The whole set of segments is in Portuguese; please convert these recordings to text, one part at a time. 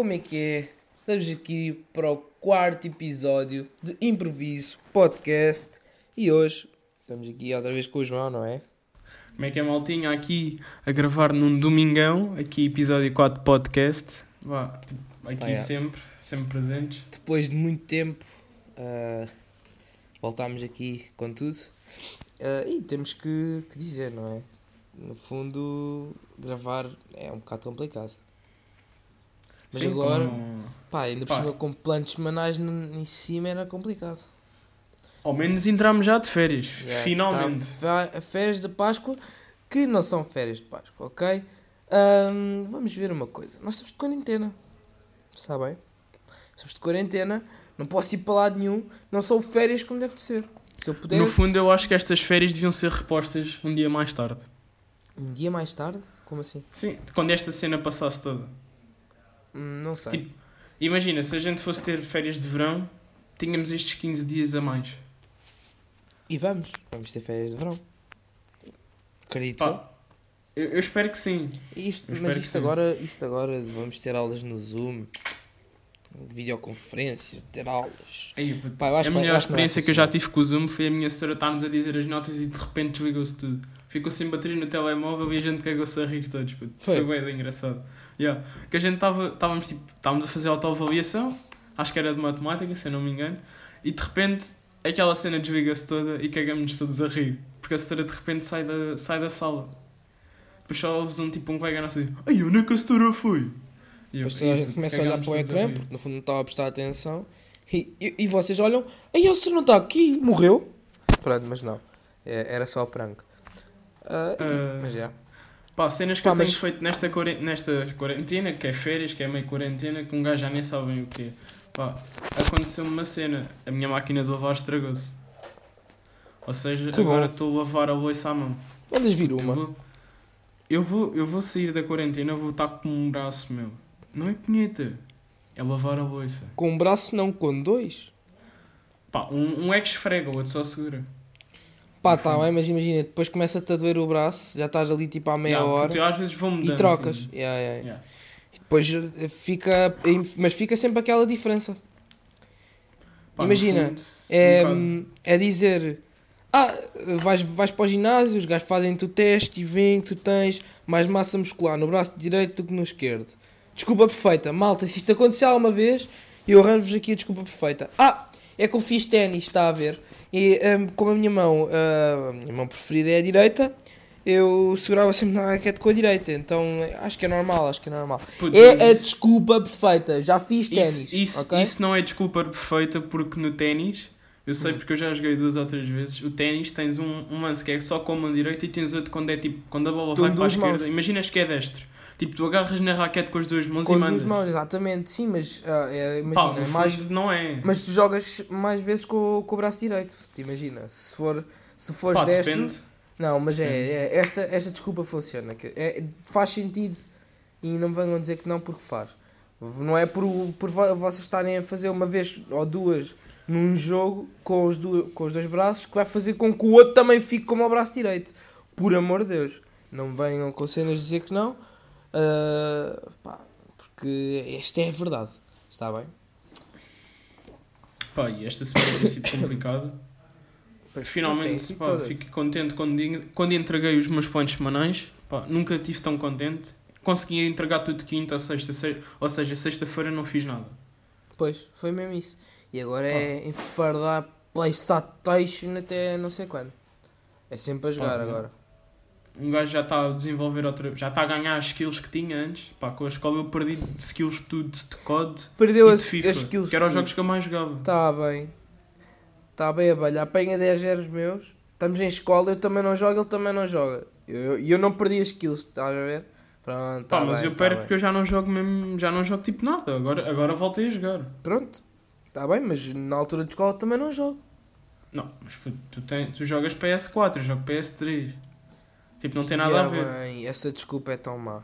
como é que é? Estamos aqui para o quarto episódio de Improviso Podcast e hoje estamos aqui outra vez com o João, não é? Como é que é, maltinha? Aqui a gravar num domingão, aqui episódio 4 podcast. Vá, aqui Ah, é. sempre, sempre presentes. Depois de muito tempo ah, voltámos aqui com tudo Ah, e temos que, que dizer, não é? No fundo, gravar é um bocado complicado. Mas Sim, agora, como- pá, ainda por cima com planos semanais em cima era complicado. Ao menos entramos já de férias, Já, finalmente. férias de Páscoa, que não são férias de Páscoa, ok? Ahm, vamos ver uma coisa. Nós estamos de quarentena. Está bem? Estamos de quarentena. Não posso ir para lado nenhum. Não são férias como deve de ser. Se eu pudesse. No fundo, eu acho que estas férias deviam ser repostas um dia mais tarde. Um dia mais tarde? Como assim? Sim, quando esta cena passasse toda. Não sei. Tipo, Imagina, se a gente fosse ter férias de verão, tínhamos estes 15 dias a mais. E vamos. Vamos ter férias de verão. Acredito. Pá, eu, eu espero que sim. Isto, eu mas isto sim. agora, isto agora vamos ter aulas no Zoom. Videoconferências, ter aulas. Aí, Pá, a melhor experiência que eu já funcionar. tive com o Zoom foi a minha senhora estar-nos a dizer as notas e de repente desligou-se tudo. Ficou sem bateria no telemóvel e a gente cagou-se a rir todos. puto. Foi? Foi bem engraçado. Yeah. Que a gente estava estávamos tipo, estávamos a fazer autoavaliação, acho que era de matemática, se eu não me engano, e de repente aquela cena desliga-se toda e cagamos-nos todos a rir. Porque a senhora de repente sai da, sai da sala. Depois só ouves um tipo um colega nosso dizer Ai, onde é que a senhora foi? E eu, Depois toda a "Ih, gente começa a olhar para o a ecrã, rir." porque no fundo não estava a prestar atenção. E, e, e vocês olham, aí o senhor não está aqui, morreu? Pronto, mas não. É- era só prank. E- Ah, mas já. Pá, cenas que Pá, eu tenho mas- feito nesta, quaren- nesta quarentena, que é férias, que é meio quarentena, que um gajo já nem sabe bem o quê. Pá, aconteceu-me uma cena, a minha máquina de lavar estragou-se. Ou seja, Que agora estou a lavar a louça à mão. Mandas vir Eu uma. vou, eu, vou, eu vou sair da quarentena, vou estar com um braço meu. Não é punheta, é lavar a louça. Com um braço, não com dois. Pá, um, um é que esfrega, o outro só segura. Pá, tá bem, mas imagina, depois começa-te a doer o braço, já estás ali tipo à meia Yeah, hora Eu às vezes vou mudando. e trocas. assim. Yeah, yeah. Yeah. Depois eh, fica. Mas fica sempre aquela diferença. Pá, Imagina, fundo, É, um é dizer. Ah, vais, vais para o ginásio, os gajos fazem-te o teste e veem que tu tens mais massa muscular no braço direito do que no esquerdo. Desculpa perfeita. Malta, se isto acontecer alguma vez, eu arranjo-vos aqui a desculpa perfeita. Ah, é que eu fiz ténis, está a ver? E hum, como a minha mão, ah, a minha mão preferida é a direita, eu segurava sempre na raquete com a direita. Então acho que é normal, acho que é normal. É mas a isso- desculpa perfeita. Já fiz ténis, Isso, isso, ok? isso não é desculpa perfeita porque no ténis, eu sei Hum. porque eu já joguei duas ou três vezes, o ténis tens um, um lance que é só com a mão direita e tens outro quando é tipo, quando a bola Com vai para a esquerda. mãos. Imaginas que é destro. Tipo, tu agarras na raquete com as duas mãos e Com mandas. duas mãos, exatamente. Sim, mas ah, é, Pá, imagina, é mais, não é. mas tu jogas mais vezes com, o- com o braço direito. Te imagina, se for se fores Pá, destro, depende. não, mas é, é, esta, esta desculpa funciona. que É, faz sentido e não me venham dizer que não porque faz. Não é por, por vo- vocês estarem a fazer uma vez ou duas num jogo com os, du- com os dois braços que vai fazer com que o outro também fique como o braço direito. Por amor de Deus. Não me venham com cenas dizer que não. Ah, pá, porque esta é a verdade. Está bem? Pá, e esta semana tem sido complicada. Finalmente, pá, fico contente quando, quando entreguei os meus planos semanais. Pá, nunca estive tão contente. Consegui entregar tudo de quinta ou sexta, se- ou seja, sexta-feira não fiz nada. Pois, foi mesmo isso. E agora é enfardar Playstation até não sei quando. É sempre a jogar Ah, agora. Um gajo já está a desenvolver outra já está a ganhar as skills que tinha antes. Pá, com a escola eu perdi de skills tudo, de code Perdeu de as, FIFA, as skills. que eram os jogos que eu mais jogava. Está bem. Está bem, abelha. Apanha 10 zeros meus. Estamos em escola, eu também não jogo, ele também não joga. E eu, eu não perdi as skills, estás a ver? Pronto, tá mas bem, eu tá bem. porque eu já não jogo mesmo, já não jogo tipo nada. Agora, agora voltei a jogar. Pronto. Está bem, mas na altura de escola também não jogo. Não, mas puto, tu, tem, tu jogas PS4, eu jogo PS3. Tipo, não tem nada Ya a ver. bem, essa desculpa é tão má.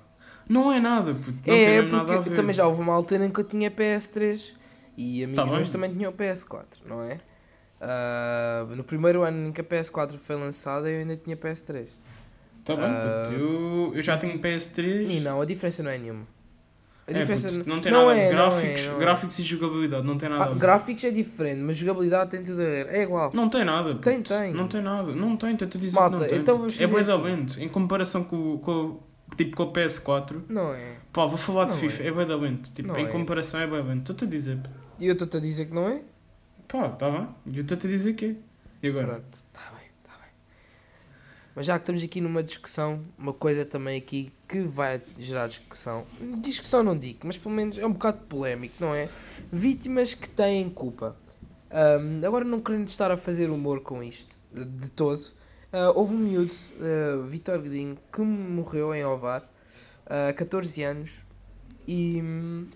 Não é nada. Não é, porque também já houve uma altura em que eu tinha PS3 e amigos Tá meus também tinham PS4, não é? Ah, no primeiro ano em que a PS4 foi lançada eu ainda tinha PS3. Tá bem, Ah. Eu, eu já tenho PS3. E não, a diferença não é nenhuma. A É, diferença puto, não tem não nada é, não gráficos, é, não é. gráficos e jogabilidade, não tem nada Ah, gráficos é diferente, mas jogabilidade tem tudo a ver. É igual. Não tem nada. puto. Tem, tem. Não tem nada. Não tem, estou a dizer Malta, que não tem. então vamos é bué assim. lento. Em comparação com, com, o- tipo, com o PS4, Não é. pá, vou falar de Não FIFA, é. é bué da. Tipo, Não em é. comparação é bué lento. Estou-te a dizer. E eu estou-te a dizer que não é? Pá, tá bem. Eu estou-te a dizer que é. E agora? Pronto, está está bem. Mas já que estamos aqui numa discussão, uma coisa também aqui que vai gerar discussão. Discussão não digo, mas pelo menos é um bocado polémico, não é? Vítimas que têm culpa. Ahm, agora não querendo estar a fazer humor com isto, de todo. ah, houve um miúdo, uh, Vitor Godinho, que morreu em Ovar, a 14 anos, e hum,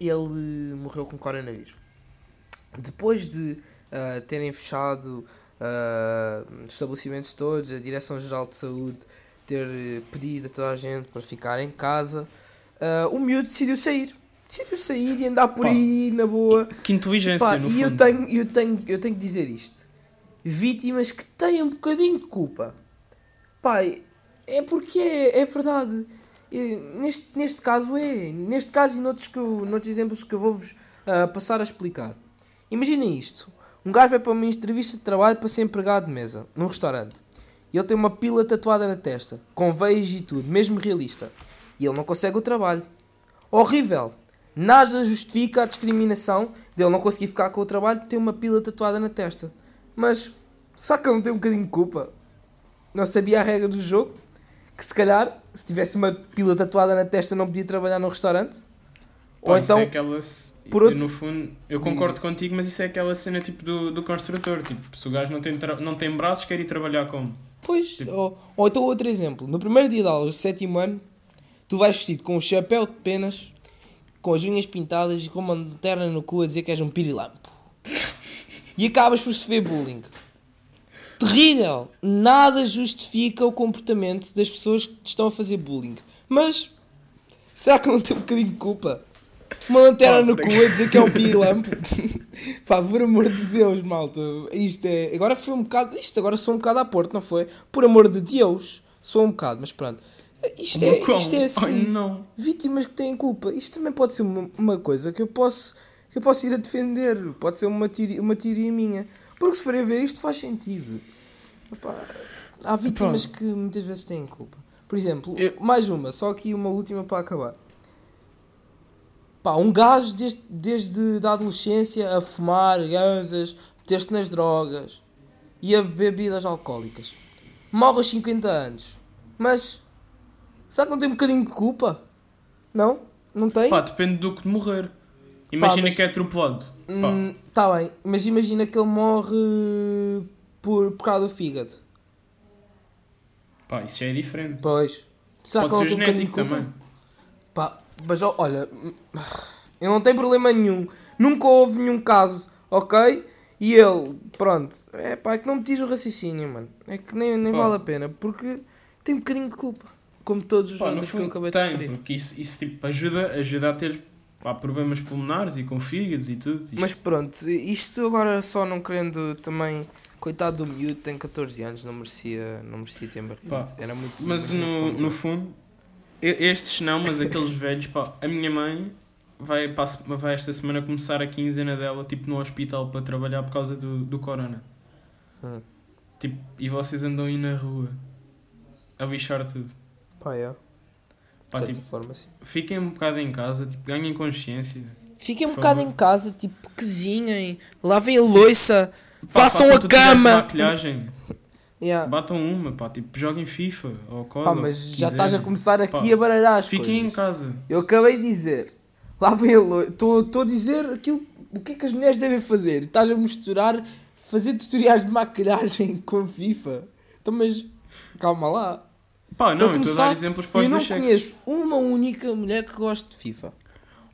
ele morreu com coronavírus. Depois de ah, terem fechado os estabelecimentos todos, a Direção-Geral de Saúde ter eh, pedido a toda a gente para ficar em casa, ah, o miúdo decidiu sair. Decidiu sair e andar por Pá. aí na boa. Que inteligência, Pá, e eu tenho, eu, tenho, eu tenho que dizer isto: vítimas que têm um bocadinho de culpa. Pai, é porque é, é verdade. Neste, neste caso é. Neste caso e noutros, que eu, noutros exemplos que eu vou-vos ah, passar a explicar. Imaginem isto: um gajo vai para uma entrevista de trabalho para ser empregado de mesa, num restaurante. E ele tem uma pila tatuada na testa, com veias e tudo, mesmo realista. E ele não consegue o trabalho. Horrível! Nada justifica a discriminação dele não conseguir ficar com o trabalho por ter uma pila tatuada na testa. Mas, será que ele não tem um bocadinho de culpa? Não sabia a regra do jogo? Que se calhar, se tivesse uma pila tatuada na testa, não podia trabalhar num restaurante? Pá, Ou então, é por outro- No fundo, eu concordo contigo, mas isso é aquela cena tipo do, do construtor. Tipo, se o gajo não tem, não tem braços, quer ir trabalhar como? Pois, Tipo- ou, ou então outro exemplo. No primeiro dia de aulas, do sétimo ano, tu vais vestido com um chapéu de penas, com as unhas pintadas e com uma lanterna no cu a dizer que és um pirilampo. E acabas por sofrer bullying. Terrível! Nada justifica o comportamento das pessoas que te estão a fazer bullying. Mas, será que não tem um bocadinho de culpa? Uma lanterna no cu a dizer que é um pirilampo. Pá, por amor de Deus, malta. Isto é. Agora foi um bocado. Isto agora sou um bocado à porta, não foi? Por amor de Deus. Sou um bocado, mas pronto. Isto é, isto é assim. Vítimas que têm culpa. Isto também pode ser uma, uma coisa que eu posso. Que eu posso ir a defender. Pode ser uma teoria, uma teoria minha. Porque se forem a ver isto faz sentido. Epá, há vítimas que muitas vezes têm culpa. Por exemplo, Eu- mais uma, só aqui uma última para acabar. Pá, um gajo desde, desde da adolescência a fumar ganzas, meter-se nas drogas e a beber bebidas alcoólicas. Morre aos 50 anos. Mas será que não tem um bocadinho de culpa? Não? Não tem? Pá, depende do que de morrer. Imagina mas- que é atropelado. Pá, Hum, tá bem, mas imagina que ele morre por, por causa do fígado. pá, isso já é diferente. Pois. Será Pode que ele não tem um bocadinho de culpa? também. Pá, mas olha, eu não tenho problema nenhum. Nunca houve nenhum caso, ok? E ele, pronto, é pá, é que não me tires o raciocínio, mano. É que nem, nem Pá. vale a pena, porque tem um bocadinho de culpa. Como todos os Pá, outros que eu acabei de tem, referir. porque isso, isso tipo, ajuda, ajuda a ter pá, problemas pulmonares e com fígados e tudo. Isto- Mas pronto, isto agora só não querendo também. Coitado do miúdo, tem 14 anos, não merecia, não merecia ter morrido. Pá, Era muito. Mas no, no fundo, estes não, mas aqueles velhos, pá, a minha mãe vai, para a se- vai esta semana começar a quinzena dela, tipo, no hospital para trabalhar por causa do, do corona. Hum. Tipo, e vocês andam aí na rua a bichar tudo. Pá, é. Pá, tipo, forma, sim. fiquem um bocado em casa, tipo, ganhem consciência. Fiquem um bocado favor. em casa, tipo, cozinhem, lavem a louça, Pá, façam façam a cama. maquilhagem, Yeah. batam uma, pá, tipo, joguem FIFA ou COD. Pá, mas já estás a começar aqui Pá, a baralhar as Fiquem em coisas. casa. Eu acabei de dizer, lavem a louça. Estou a dizer aquilo, o que é que as mulheres devem fazer. Estás a misturar, fazer tutoriais de maquilhagem com FIFA. Então, mas calma lá. Pá, não, Para eu estou a dar começar, exemplos para Eu não sexos. conheço uma única mulher que goste de FIFA.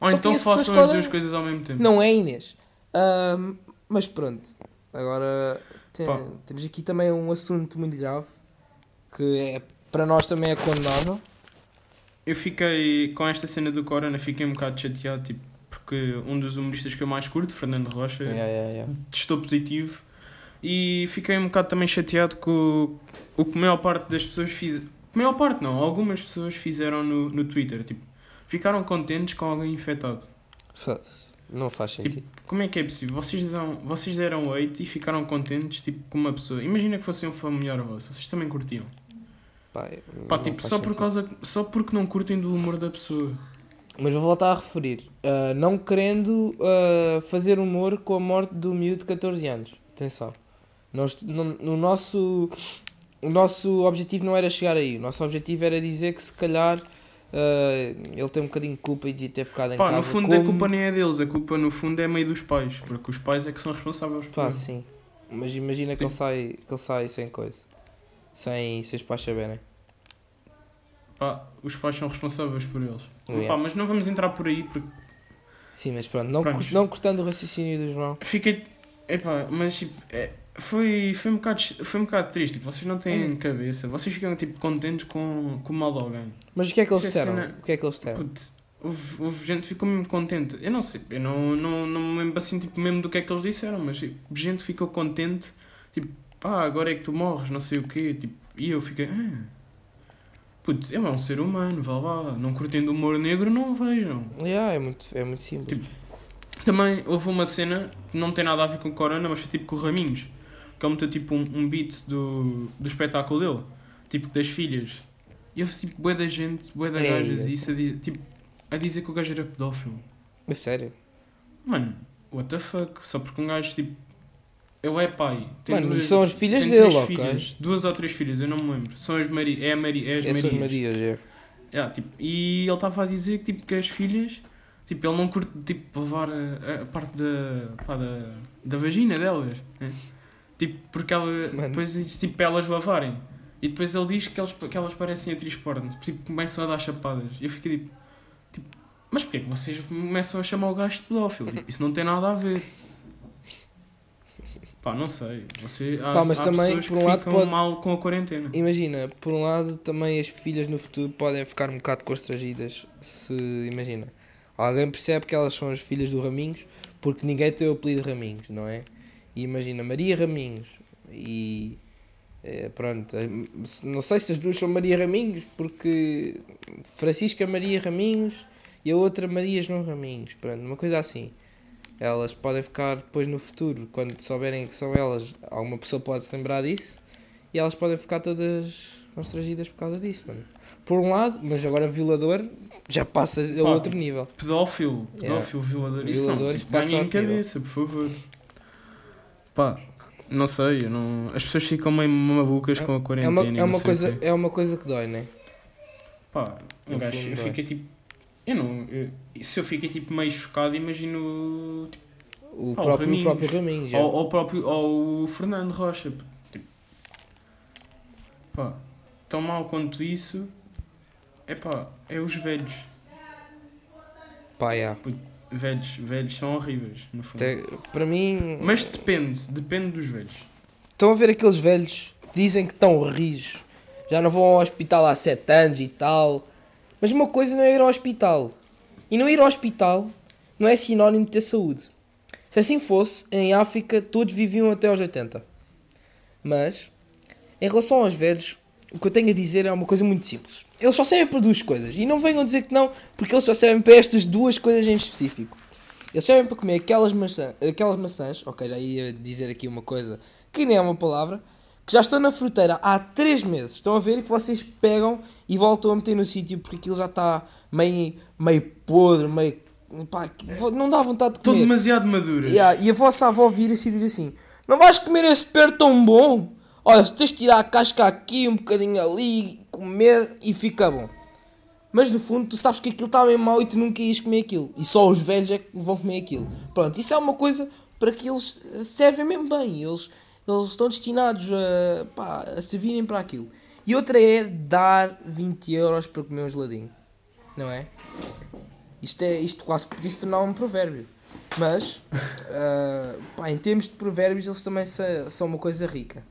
Ou só então façam as duas coisas ao mesmo tempo. Não é Inês. Ahm, mas pronto. Agora tem- temos aqui também um assunto muito grave que é, para nós também é condenável. Eu fiquei, com esta cena do Corona, fiquei um bocado chateado, tipo, porque um dos humoristas que eu mais curto, Fernando Rocha, Yeah, yeah, yeah. testou positivo. E fiquei um bocado também chateado com o, o que a maior parte das pessoas fiz. A maior parte não, algumas pessoas fizeram no, no Twitter, tipo, ficaram contentes com alguém infectado. Foda-se. Não faz Tipo, sentido. Como é que é possível? Vocês, dão, vocês deram 8 e ficaram contentes tipo, com uma pessoa. Imagina que fosse um familiar vosso, vocês também curtiam. Pá, Pá, tipo, só por causa. Só porque não curtem do humor da pessoa. Mas vou voltar a referir. ah, não querendo ah, fazer humor com a morte do miúdo de 14 anos. Atenção. Nós, no, no nosso, o nosso objetivo não era chegar aí. O nosso objetivo era dizer que se calhar ah, ele tem um bocadinho de culpa e devia ter ficado em Pá, casa. no fundo como... a culpa nem é deles, a culpa no fundo é meio dos pais. Porque os pais é que são responsáveis por Pá, sim. Mas imagina que ele, sai, que ele sai sem coisa. Sem, sem os pais saberem. Pá, os pais são responsáveis por eles. Yeah. Pá, mas não vamos entrar por aí porque Sim, mas pronto. Não, não cortando o raciocínio do João. fiquei. Epá, mas tipo, é, foi, foi, um bocado, foi um bocado triste. Tipo, vocês não têm Hum. cabeça. Vocês ficam tipo contentes com, com o mal de alguém. Mas o que é que eles é disseram? cena- O que é que eles disseram? Houve, houve gente que ficou mesmo contente. Eu não sei, eu não, não, não me lembro assim tipo, mesmo do que é que eles disseram, mas tipo, gente ficou contente, tipo, pá, agora é que tu morres, não sei o quê. Tipo, e eu fiquei, ah, putz, ele é um ser humano, vá lá, não curtindo o humor negro, não o vejam. Yeah, é, muito, é muito simples. Tipo, Também houve uma cena que não tem nada a ver com Corona, mas foi tipo com o Raminhos, que ele meteu tipo um, um beat do, do espetáculo dele, tipo das filhas. E houve tipo bué da gente, bué da Ei, gajas, ei. e isso a, di- tipo, a dizer que o gajo era pedófilo. É sério. Mano, what the fuck? Só porque um gajo tipo. Ele é pai. tem Mano, e duas- são as filhas dele, três ok? filhas, duas ou três filhas, eu não me lembro. São as Maria, é a Maria, é as Essas Marias. Marias, é. Yeah, tipo, e ele estava a dizer que, tipo, que as filhas, tipo, ele não curte tipo, levar a, a parte da, pá, da, da vagina delas. né? Tipo, porque ela, Mano. depois tipo, para elas lavarem. E depois ele diz que, eles, que elas parecem atriz porno. Tipo, começam a dar chapadas. E eu fico tipo, tipo, mas porquê que vocês começam a chamar o gajo de pedófilo? Tipo, isso não tem nada a ver. Pá, não sei. Você, há, Pá, mas há também, por um lado, pode- mal com a quarentena. Imagina, por um lado, também as filhas no futuro podem ficar um bocado constrangidas se, imagina, alguém percebe que elas são as filhas do Raminhos porque ninguém tem o apelido Raminhos, não é? E imagina, Maria Raminhos e eh, pronto, eh, não sei se as duas são Maria Raminhos porque Francisca Maria Raminhos e a outra Maria João Raminhos, pronto, uma coisa assim. Elas podem ficar depois no futuro, quando souberem que são elas, alguma pessoa pode se lembrar disso e elas podem ficar todas constrangidas por causa disso, mano. Por um lado, mas agora violador já passa a Pá, outro nível. Pedófilo, Yeah. pedófilo, violador, isso Violador, não, tipo, passa em ao nível. cabeça, por favor. Pá, não sei, eu não... as pessoas ficam meio malucas com a É quarentena. uma, e é, não uma sei o coisa, é uma coisa que dói, né? Pá, um gajo, eu fiquei tipo. Eu não. eu- se eu fiquei tipo meio chocado, imagino. Tipo, O, o próprio, o próprio Raminhos. já. ou, ou, próprio, ou o Fernando Rocha. Tipo, pá, tão mal quanto isso. É pá, é os velhos. Pá, já. Velhos, velhos são horríveis, no fundo. Até- para mim, Mas depende, depende dos velhos. estão a ver aqueles velhos que dizem que estão rijos, já não vão ao hospital há 7 anos e tal. Mas uma coisa não é ir ao hospital. E não ir ao hospital não é sinónimo de ter saúde. Se assim fosse, em África todos viviam até aos 80. Mas, em relação aos velhos, o que eu tenho a dizer é uma coisa muito simples. Eles só servem para duas coisas. E não venham dizer que não, porque eles só servem para estas duas coisas em específico. Eles servem para comer aquelas, maçã, aquelas maçãs, ok, já ia dizer aqui uma coisa que nem é uma palavra, que já estão na fruteira há 3 meses. Estão a ver e que vocês pegam e voltam a meter no sítio porque aquilo já está meio, meio podre, meio. Pá, não dá vontade de Estão comer. demasiado maduras. Yeah, e a vossa avó vira-se e diz assim: Não vais comer esse pera tão bom? Olha, se tens de tirar a casca aqui, um bocadinho ali, comer e fica bom. Mas no fundo, tu sabes que aquilo está bem mau e tu nunca ias comer aquilo. E só os velhos é que vão comer aquilo. Pronto, isso é uma coisa para que eles eh, servem mesmo bem. Eles, eles estão destinados a, pá, a servirem para aquilo. E outra é dar 20 euros para comer um geladinho. Não é? Isto, é, isto quase podia se tornar um provérbio. Mas, ah, pá, em termos de provérbios, eles também são uma coisa rica.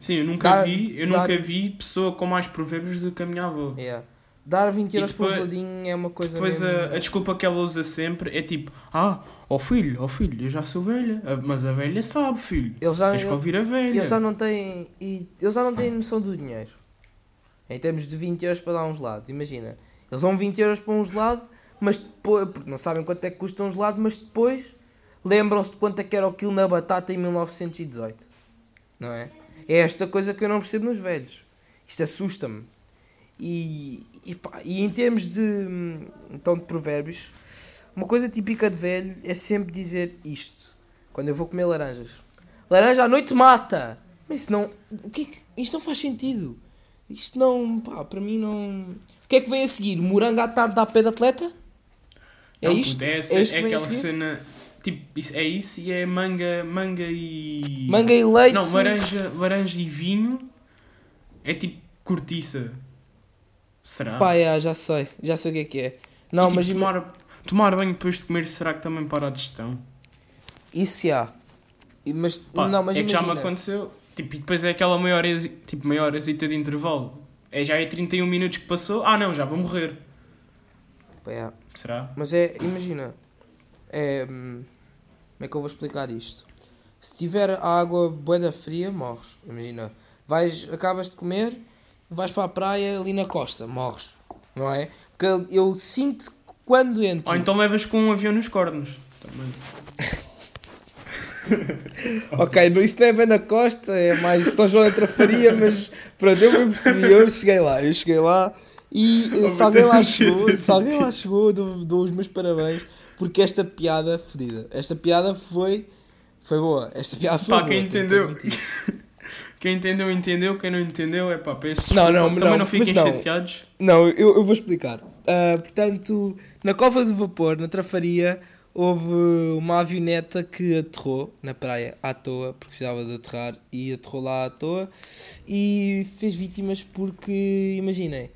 Sim, eu nunca Dar- vi, eu dar- nunca vi pessoa com mais provérbios do que a minha avó. Yeah. Dar 20 E euros um depois- geladinho é uma coisa Depois mesmo... a, a desculpa que ela usa sempre é tipo, ah, ó filho, ó filho, eu já sou velha, mas a velha sabe, filho. Eles já, Tens que ouvir a velha. eles já não têm... E, eles já não têm noção do dinheiro. Em termos de 20 euros para dar um gelado. Imagina. Eles dão 20 euros para um gelado, mas depois, porque não sabem quanto é que custa um gelado, mas depois lembram-se de quanto é que era o quilo na batata em 1918. Não é? É esta coisa que eu não percebo nos velhos. Isto assusta-me. E, e, pá, e em termos de, então, de provérbios, uma coisa típica de velho é sempre dizer isto. Quando eu vou comer laranjas. Laranja à noite mata! Mas isso não... O que é que, isto não faz sentido. Isto não... Pá, para mim não... O que é que vem a seguir? Morango à tarde dá pé de atleta? É Não, isto? puto, É, isto é aquela cena. Tipo, é isso e é manga, manga e. Manga e leite. Não, laranja, laranja e vinho é tipo cortiça. Será? Pá, é, já sei. Já sei o que é que é. E, Não, tipo, mas tomar, tomar banho depois de comer, será que também para a digestão? isso já. E- Mas, Pá, não, mas é que já me imagina. aconteceu. Tipo, e depois é aquela maior, tipo, maior hesita de intervalo. É, já é 31 minutos que passou. Ah não, já vou morrer. Pá, é. Será? Mas é, imagina, é, como é que eu vou explicar isto? Se tiver a água boeda fria, morres. Imagina, vais, acabas de comer, vais para a praia ali na costa, morres, não é? Porque eu, sinto que quando entro, Ou então levas com um avião nos cornos. Também. ok, isto não é bem na costa, é mais São João da Trafaria, mas pronto, eu me percebi, eu cheguei lá, eu cheguei lá e eh, se alguém lá chegou, se alguém lá chegou, dou, dou os meus parabéns, porque esta piada fodida, esta piada foi, foi boa, esta piada foi Pá, boa. quem entendeu? Quem entendeu, entendeu. Quem não entendeu, é pá, peço Não, não, Também não, não, fiquem não. chateados. Não, eu, eu vou explicar. Ah, portanto, na Cova do Vapor, na Trafaria, houve uma avioneta que aterrou na praia à toa, porque precisava de aterrar, e aterrou lá à toa e fez vítimas porque, imaginem,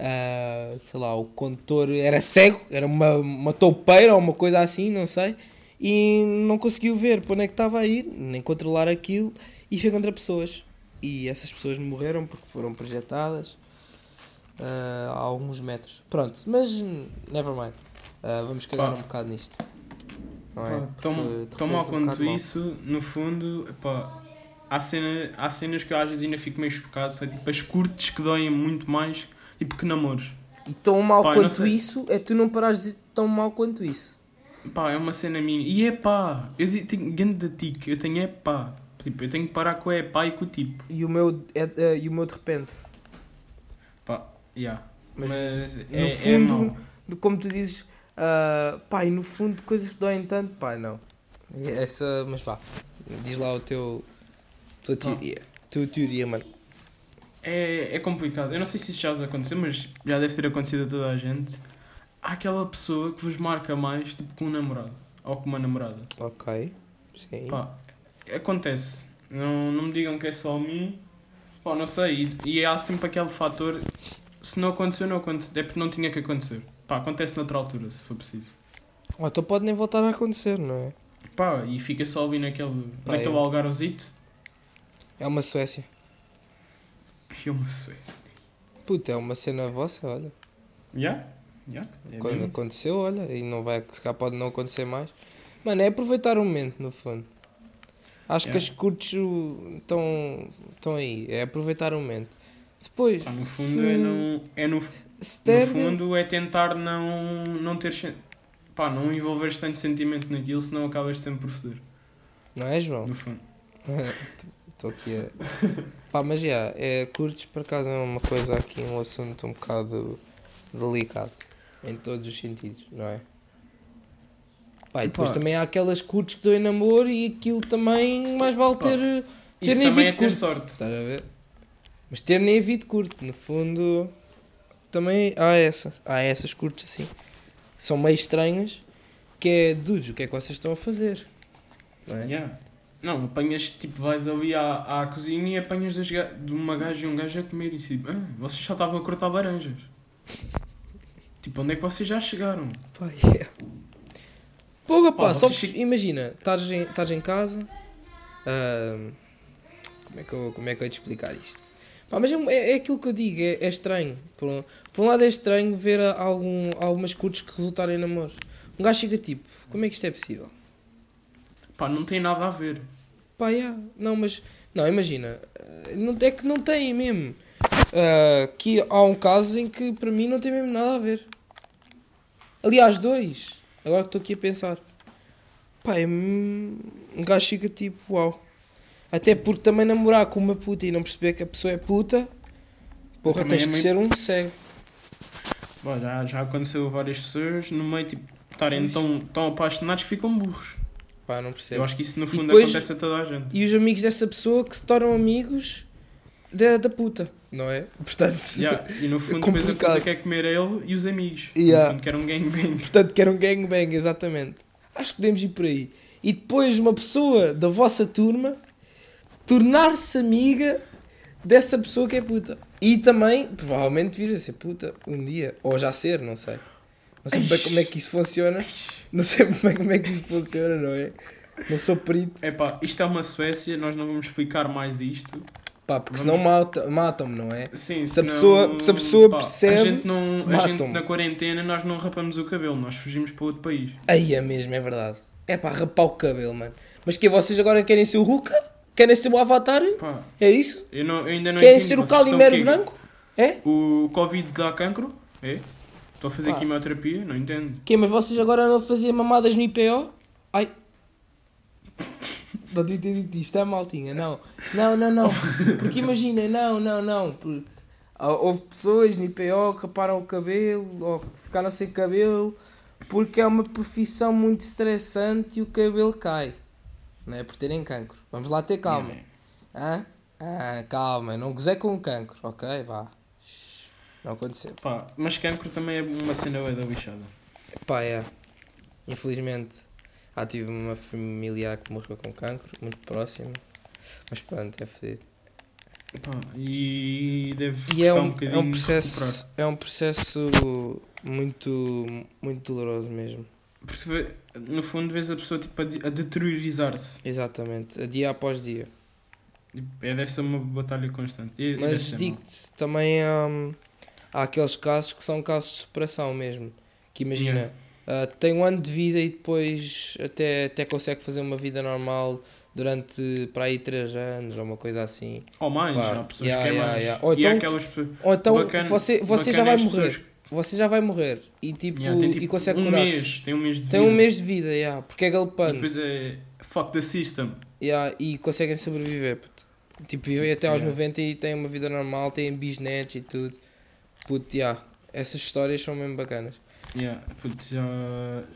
ah, sei lá, o condutor era cego, era uma, uma toupeira ou uma coisa assim, não sei, e não conseguiu ver para onde é que estava a ir, nem controlar aquilo, e foi contra pessoas. E essas pessoas morreram porque foram projetadas ah, a alguns metros. Pronto, mas never mind. Ah, vamos cagar Pá. um bocado nisto. Não é? Pá, tão, mal um quanto mal. isso, no fundo, epá, há, cena, há cenas que eu às vezes ainda fico meio chocado, são tipo as curtes que doem muito mais, tipo que namoros. E tão mal Pá, quanto isso é tu não parares de dizer tão mal quanto isso. Pá, é uma cena minha. E é pá, eu tenho grande tic, eu tenho é pá. Tipo, eu tenho que parar com o é pá e com o tipo. E o meu, é, é, e o meu de repente. Pá, yeah. Mas, Mas, no é, é fundo, do- como tu dizes, ah, pá, e no fundo coisas que doem tanto, pá, não. E Essa, mas vá, diz lá o teu, tua teoria. Tua teoria, mano. É, é complicado. Eu não sei se isso já vos aconteceu, mas já deve ter acontecido a toda a gente. Há aquela pessoa que vos marca mais, tipo, com um namorado. Ou com uma namorada. Ok, sim. Pá, acontece. Não, não me digam que é só a mim. Pá, não sei. E, e há sempre aquele fator. Se não aconteceu, não aconteceu. É porque não tinha que acontecer. Pá, acontece noutra altura, se for preciso. Ou então pode nem voltar a acontecer, não é? Pá, e fica só ali naquele, Pá, naquele é. algarozito. É uma Suécia. Eu me sei. Puta, é uma cena vossa, olha. Já? Já? É Quando mesmo. aconteceu, olha, e não vai, se cá pode não acontecer mais. Mano, é aproveitar o momento, no fundo. Acho que É. as curtos estão estão aí, é aproveitar o momento. Depois, Pá, no fundo, se, é, não, é no, se no der, fundo é tentar não, não ter. Pá, não envolveres tanto sentimento naquilo, senão acabas sempre por foder. não é, João? No fundo. Estou aqui a. Pá, mas já, é, curtos por acaso é uma coisa aqui, um assunto um bocado delicado. Em todos os sentidos, não é? Pá, e depois Pá. também há aquelas curtos que dão em namoro e aquilo também mais vale Pá, ter, ter nem também é curto. sorte. Estás a ver? Mas ter nem havido curto, no fundo também há essa. Há essas curtas assim. São meio estranhas. Que é, dudes, o que é que vocês estão a fazer? Não é? Yeah. Não, apanhas, tipo, vais ali à, à cozinha e apanhas dois de uma gaja e um gajo a comer e tipo, ah, vocês já estavam a cortar laranjas. Tipo, onde é que vocês já chegaram? Yeah. Porra, pá, Pá, só vocês imagina, estás em, estás em casa. ahm, como, é que eu, como é que eu ia te explicar isto? Pá, mas é, é, é aquilo que eu digo, é, é estranho. Por um, por um lado é estranho ver algum, algumas curtos que resultarem em namoros. Um gajo chega tipo, como é que isto é possível? Pá, não tem nada a ver. Pá, yeah. não, mas. Não, imagina. eh, Não, é que não tem mesmo. ah, que há um caso em que para mim não tem mesmo nada a ver. Aliás, dois. Agora que estou aqui a pensar. Pá, é um gajo fica tipo, uau. Até porque também namorar com uma puta e não perceber que a pessoa é puta, porra, tens é que muito- ser um cego. Bom, já, já aconteceu várias pessoas no meio, tipo, estarem tão, tão apaixonados que ficam burros. Pá, não Eu percebo. acho que isso no fundo depois- acontece a toda a gente. E os amigos dessa pessoa que se tornam amigos da, da puta, não é? Portanto, Yeah, E no fundo depois a puta quer comer ele e os amigos. Yeah. No fundo quer um gangbang. portanto que era um gangbang, exatamente. Acho que podemos ir por aí. E depois uma pessoa da vossa turma tornar-se amiga dessa pessoa que é puta. E também, provavelmente, vir a ser puta um dia. Ou já ser, não sei. Não sei bem como é que isso funciona. Não sei bem como é que isso funciona, não é? Não sou perito. Epá, isto é uma Suécia, nós não vamos explicar mais isto. Pá, porque Vamos- senão mata- matam-me, não é? Sim, Se a senão, pessoa- se a pessoa pá, percebe, A gente, não, a gente na quarentena nós não rapamos o cabelo, nós fugimos para outro país. Aí é mesmo, é verdade. É pá, rapar o cabelo, mano. Mas que vocês agora querem ser o Ruka? Querem ser o Avatar? Pá, É isso? eu, não, eu ainda não Querem entendo, ser o Calimero branco? É? O Covid dá cancro? É? Estou a fazer Pá. quimioterapia? Não entendo. Que mas vocês agora não faziam mamadas no IPO? Ai. Não te entendi isto, é maltinha, não. Não, não, não. Porque imagina, não, não, não. Porque ah, houve pessoas no IPO que raparam o cabelo ou que ficaram sem cabelo porque é uma profissão muito estressante e o cabelo cai. Não é por terem cancro. Vamos lá ter calma. Hã? Ah, calma, não gozei com o cancro, ok? Vá. Não aconteceu. Pá, mas cancro também é uma cena da lixada. Pá, é. Infelizmente, já tive uma familiar que morreu com cancro, muito próximo. Mas pronto, é fedido. Pá, e deve E é custar um, é um processo, é um processo muito, muito doloroso mesmo. Porque no fundo vês a pessoa tipo, a, de- a deteriorizar-se. Exatamente, dia após dia. E É, deve ser uma batalha constante. E- Mas digo-te, também hum, há aqueles casos que são casos de superação mesmo. Que imagina, Yeah. ah, tem um ano de vida e depois até, até consegue fazer uma vida normal durante para aí 3 anos ou uma coisa assim. Ou mais, Pá, há pessoas yeah, que é mais. yeah. Ou e então- aquelas. Ou então bacana- você, você já vai morrer. pessoas Você já vai morrer e tipo, tem, tipo, e consegue um curar mês, tem um mês de Tem vida. um mês de vida, yeah, porque é E galopante. depois é fuck the system. Yeah, e conseguem sobreviver. puto. Tipo, vivem até aos Yeah. 90 e têm uma vida normal, têm bisnetos e tudo. Puto, yeah, essas histórias são mesmo bacanas. Yeah, puto, já,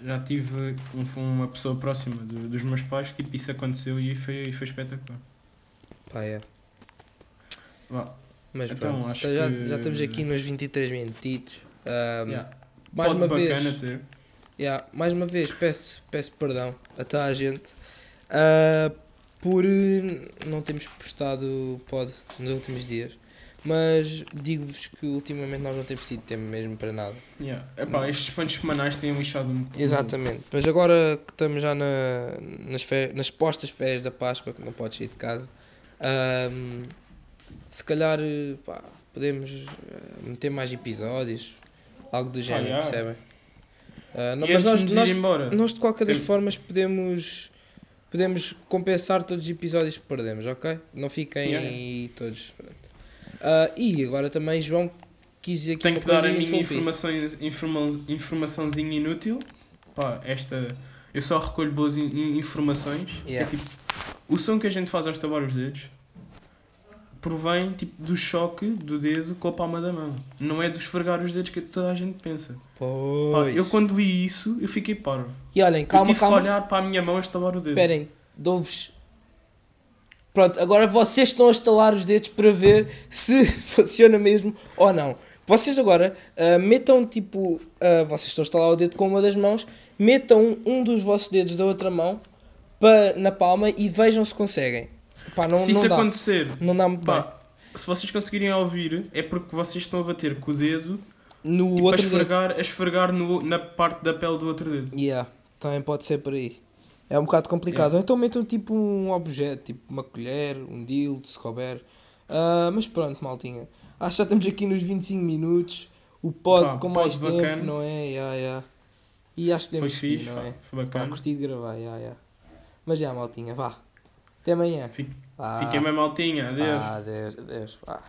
já tive um, uma pessoa próxima do- dos meus pais que tipo, isso aconteceu e foi, foi espetacular. Pá. Vá, Mas Então, pronto, tá- já, que- já estamos aqui nos 23 minutitos. Um, yeah. Mais Pode uma vez, ter. yeah, mais uma vez peço, peço perdão a toda a gente ah, por não termos postado pod nos últimos dias. Mas digo-vos que ultimamente nós não temos tido tempo mesmo para nada. Yeah. Epá, estes pontos semanais têm lixado um Exatamente. Mas agora que estamos já na, nas, nas postas férias da Páscoa, que não podes sair de casa, ahm, se calhar pá, podemos eh, meter mais episódios, algo do género, yeah. percebem? Ah, não, mas nós, nós, nós de qualquer das formas podemos, podemos compensar todos os episódios que perdemos, ok? Não fiquem Yeah. aí todos. Ah, e agora também, João, quis dizer aqui Tenho que dar a minha informações, informa, informaçãozinha inútil. Pá, esta. Eu só recolho boas in- in- informações. Yeah. É tipo. O som que a gente faz ao estabar os dedos provém tipo, do choque do dedo com a palma da mão. Não é do esfregar os dedos que toda a gente pensa. Pá, Pois. eu quando li isso, eu fiquei parvo. E olhem, eu calma, tive calma. que olhar para a minha mão a estabar o dedo. Esperem, dou-vos. Pronto, agora vocês estão a estalar os dedos para ver se funciona mesmo ou não. Vocês agora ah, metam tipo. ah, vocês estão a estalar o dedo com uma das mãos, metam um dos vossos dedos da outra mão para, na palma e vejam se conseguem. Pá, não, Se não isso dá. acontecer, Não dá muito bem. pá, se vocês conseguirem ouvir, é porque vocês estão a bater com o dedo No tipo, a outro dedo. esfregar, a esfregar no, na parte da pele do outro dedo. Yeah, também pode ser por aí. É um bocado complicado. Então metam tipo um objeto, tipo uma colher, um dildo, se couber. Ah, mas pronto, maltinha. Acho que já estamos aqui nos 25 minutos. O pod Pá, com pod mais tempo, bacana. não é? Yeah, yeah. E acho que podemos seguir, fixe, não pá, é? foi Pá, bacana. curti de gravar, yeah, yeah. Mas já, maltinha, vá. Até amanhã. Fique- Vá. Fiquem bem maltinha, adeus. Vá, adeus, adeus. Vá.